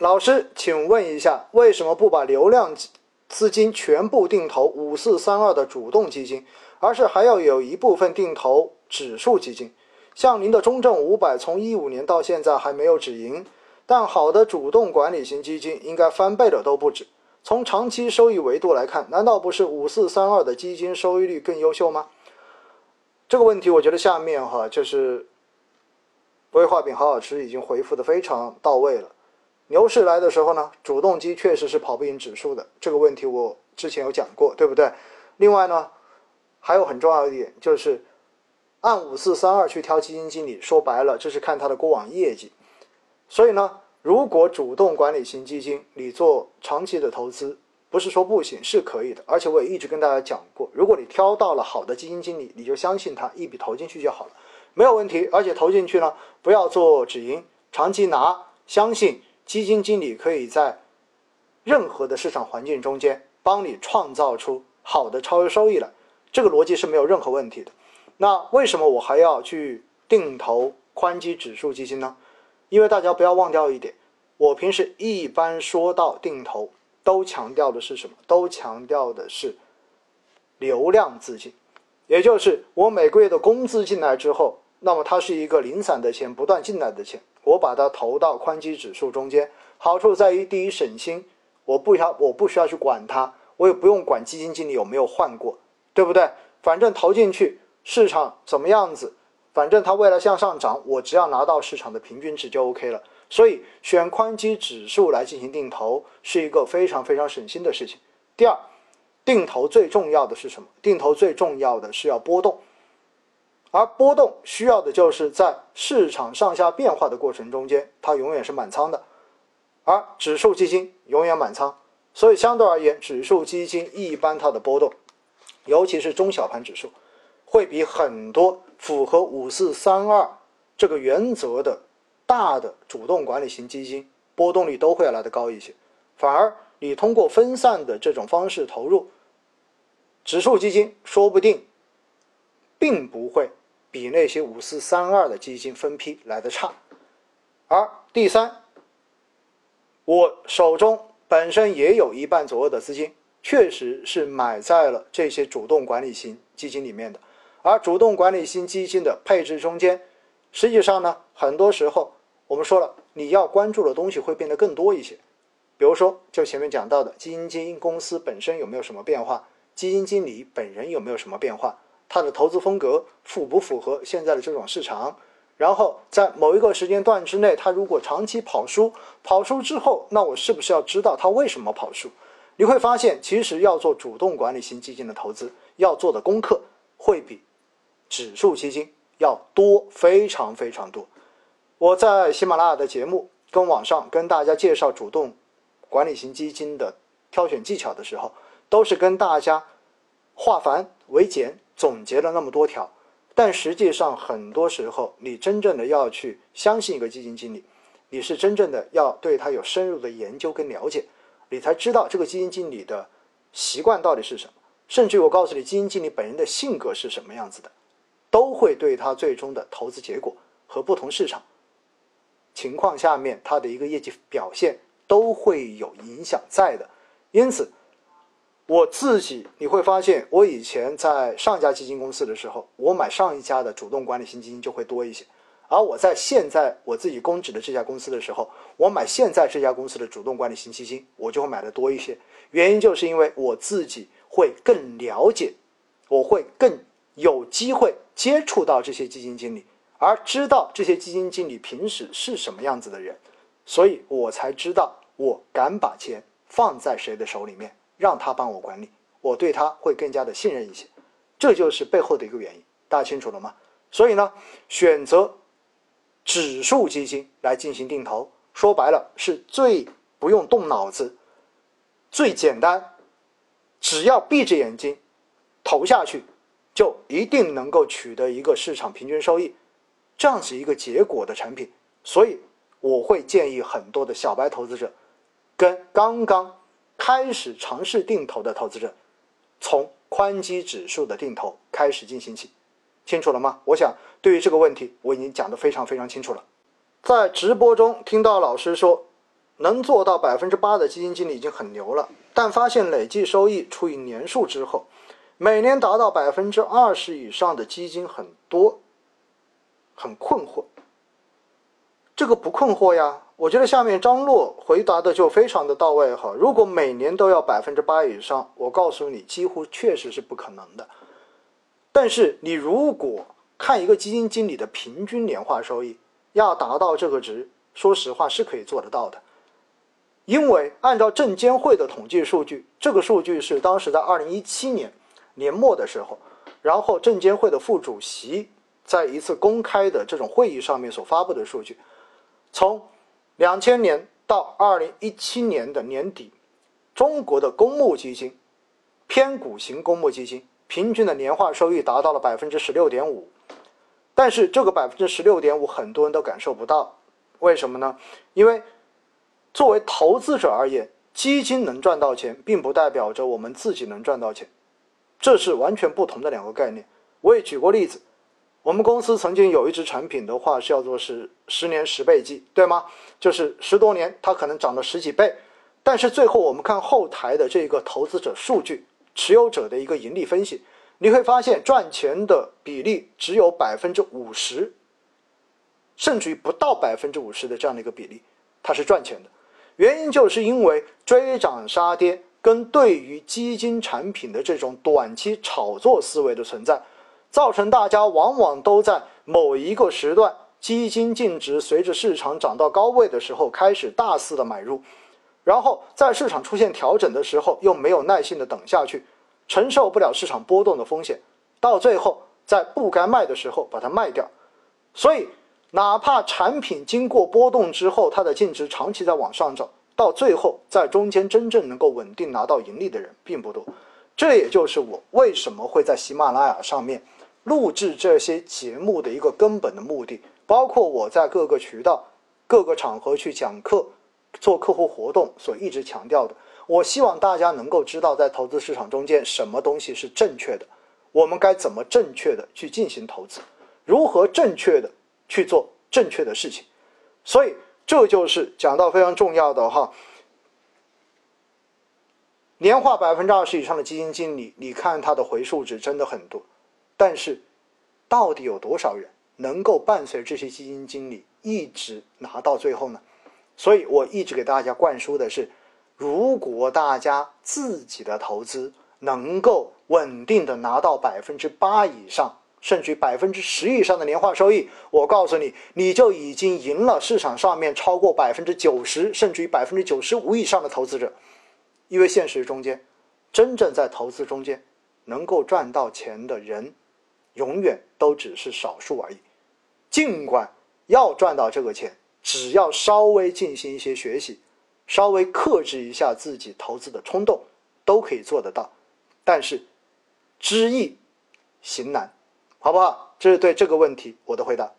老师，请问一下，为什么不把流量资金全部定投五四三二的主动基金，而是还要有一部分定投指数基金？像您的中证五百，从一五年到现在还没有止盈，但好的主动管理型基金应该翻倍的都不止。从长期收益维度来看，难道不是五四三二的基金收益率更优秀吗？这个问题，我觉得下面哈就是威化饼好好吃已经回复的非常到位了。牛市来的时候呢，主动基确实是跑不赢指数的，这个问题我之前有讲过，对不对？另外呢，还有很重要一点就是，按五四三二去挑基金经理，说白了这是看他的过往业绩。所以呢，如果主动管理型基金你做长期的投资，不是说不行，是可以的。而且我也一直跟大家讲过，如果你挑到了好的基金经理，你就相信他，一笔投进去就好了，没有问题。而且投进去呢，不要做止盈，长期拿，相信。基金经理可以在任何的市场环境中间帮你创造出好的超额收益来，这个逻辑是没有任何问题的。那为什么我还要去定投宽基指数基金呢？因为大家不要忘掉一点，我平时一般说到定投，都强调的是什么？都强调的是流量资金，也就是我每个月的工资进来之后，那么它是一个零散的钱，不断进来的钱。我把它投到宽基指数中间，好处在于第一省心，我不要我不需要去管它，我也不用管基金经理有没有换过，对不对？反正投进去市场怎么样子，反正它未来向上涨，我只要拿到市场的平均值就 OK 了。所以选宽基指数来进行定投是一个非常非常省心的事情。第二，定投最重要的是什么？定投最重要的是要波动。而波动需要的就是在市场上下变化的过程中间，它永远是满仓的，而指数基金永远满仓，所以相对而言，指数基金一般它的波动，尤其是中小盘指数，会比很多符合五四三二这个原则的大的主动管理型基金波动率都会要来的高一些。反而你通过分散的这种方式投入指数基金，说不定并不会。比那些五四三二的基金分批来的差，而第三，我手中本身也有一半左右的资金，确实是买在了这些主动管理型基金里面的。而主动管理型基金的配置中间，实际上呢，很多时候我们说了，你要关注的东西会变得更多一些。比如说，就前面讲到的基金经营公司本身有没有什么变化，基金经理本人有没有什么变化。它的投资风格符不符合现在的这种市场？然后在某一个时间段之内，它如果长期跑输，跑输之后，那我是不是要知道它为什么跑输？你会发现，其实要做主动管理型基金的投资，要做的功课会比指数基金要多，非常非常多。我在喜马拉雅的节目跟网上跟大家介绍主动管理型基金的挑选技巧的时候，都是跟大家化繁为简。总结了那么多条，但实际上很多时候，你真正的要去相信一个基金经理，你是真正的要对他有深入的研究跟了解，你才知道这个基金经理的习惯到底是什么。甚至我告诉你，基金经理本人的性格是什么样子的，都会对他最终的投资结果和不同市场情况下面他的一个业绩表现都会有影响在的。因此。我自己你会发现，我以前在上一家基金公司的时候，我买上一家的主动管理型基金就会多一些；而我在现在我自己供职的这家公司的时候，我买现在这家公司的主动管理型基金，我就会买的多一些。原因就是因为我自己会更了解，我会更有机会接触到这些基金经理，而知道这些基金经理平时是什么样子的人，所以我才知道我敢把钱放在谁的手里面。让他帮我管理，我对他会更加的信任一些，这就是背后的一个原因，大家清楚了吗？所以呢，选择指数基金来进行定投，说白了是最不用动脑子、最简单，只要闭着眼睛投下去，就一定能够取得一个市场平均收益，这样子一个结果的产品。所以我会建议很多的小白投资者跟刚刚。开始尝试定投的投资者，从宽基指数的定投开始进行起，清楚了吗？我想对于这个问题，我已经讲得非常非常清楚了。在直播中听到老师说，能做到百分之八的基金经理已经很牛了，但发现累计收益除以年数之后，每年达到百分之二十以上的基金很多，很困惑。这个不困惑呀？我觉得下面张洛回答的就非常的到位哈。如果每年都要百分之八以上，我告诉你，几乎确实是不可能的。但是你如果看一个基金经理的平均年化收益，要达到这个值，说实话是可以做得到的。因为按照证监会的统计数据，这个数据是当时在二零一七年年末的时候，然后证监会的副主席在一次公开的这种会议上面所发布的数据。从两千年到二零一七年的年底，中国的公募基金，偏股型公募基金平均的年化收益达到了百分之十六点五。但是这个百分之十六点五，很多人都感受不到，为什么呢？因为作为投资者而言，基金能赚到钱，并不代表着我们自己能赚到钱，这是完全不同的两个概念。我也举过例子。我们公司曾经有一只产品的话叫做是十年十倍计，对吗？就是十多年它可能涨了十几倍，但是最后我们看后台的这个投资者数据、持有者的一个盈利分析，你会发现赚钱的比例只有百分之五十，甚至于不到百分之五十的这样的一个比例，它是赚钱的。原因就是因为追涨杀跌跟对于基金产品的这种短期炒作思维的存在。造成大家往往都在某一个时段，基金净值随着市场涨到高位的时候开始大肆的买入，然后在市场出现调整的时候又没有耐心的等下去，承受不了市场波动的风险，到最后在不该卖的时候把它卖掉。所以，哪怕产品经过波动之后，它的净值长期在往上涨，到最后在中间真正能够稳定拿到盈利的人并不多。这也就是我为什么会在喜马拉雅上面。录制这些节目的一个根本的目的，包括我在各个渠道、各个场合去讲课、做客户活动所一直强调的。我希望大家能够知道，在投资市场中间，什么东西是正确的，我们该怎么正确的去进行投资，如何正确的去做正确的事情。所以，这就是讲到非常重要的哈。年化百分之二十以上的基金经理，你看他的回数值真的很多。但是，到底有多少人能够伴随这些基金经理一直拿到最后呢？所以我一直给大家灌输的是：如果大家自己的投资能够稳定的拿到百分之八以上，甚至百分之十以上的年化收益，我告诉你，你就已经赢了市场上面超过百分之九十，甚至于百分之九十五以上的投资者。因为现实中间，真正在投资中间能够赚到钱的人。永远都只是少数而已。尽管要赚到这个钱，只要稍微进行一些学习，稍微克制一下自己投资的冲动，都可以做得到。但是，知易行难，好不好？这是对这个问题我的回答。